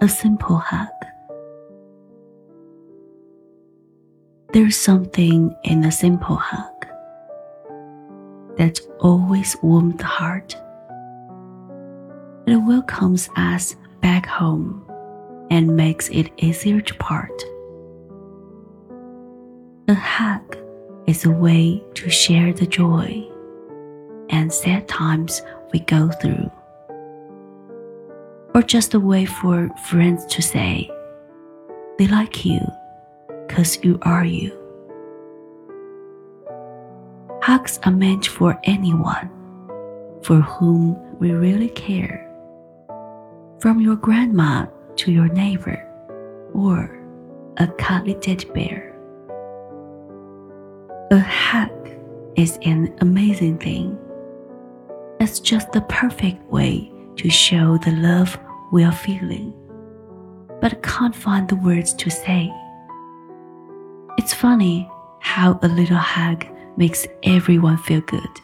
a simple hug. There's something in a simple hug that always warms the heart. It welcomes us back home and makes it easier to part. A hug is a way to share the joy and sad times we go through or just a way for friends to say they like you because you are you. Hugs are meant for anyone for whom we really care. From your grandma to your neighbor or a cuddly teddy bear. A hug is an amazing thing. It's just the perfect way to show the love we are feeling, but can't find the words to say. It's funny how a little hug makes everyone feel good.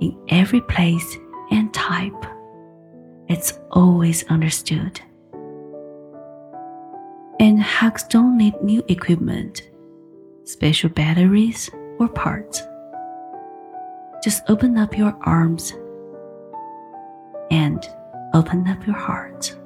In every place and type, it's always understood. And hugs don't need new equipment, special batteries, or parts. Just open up your arms and open up your heart.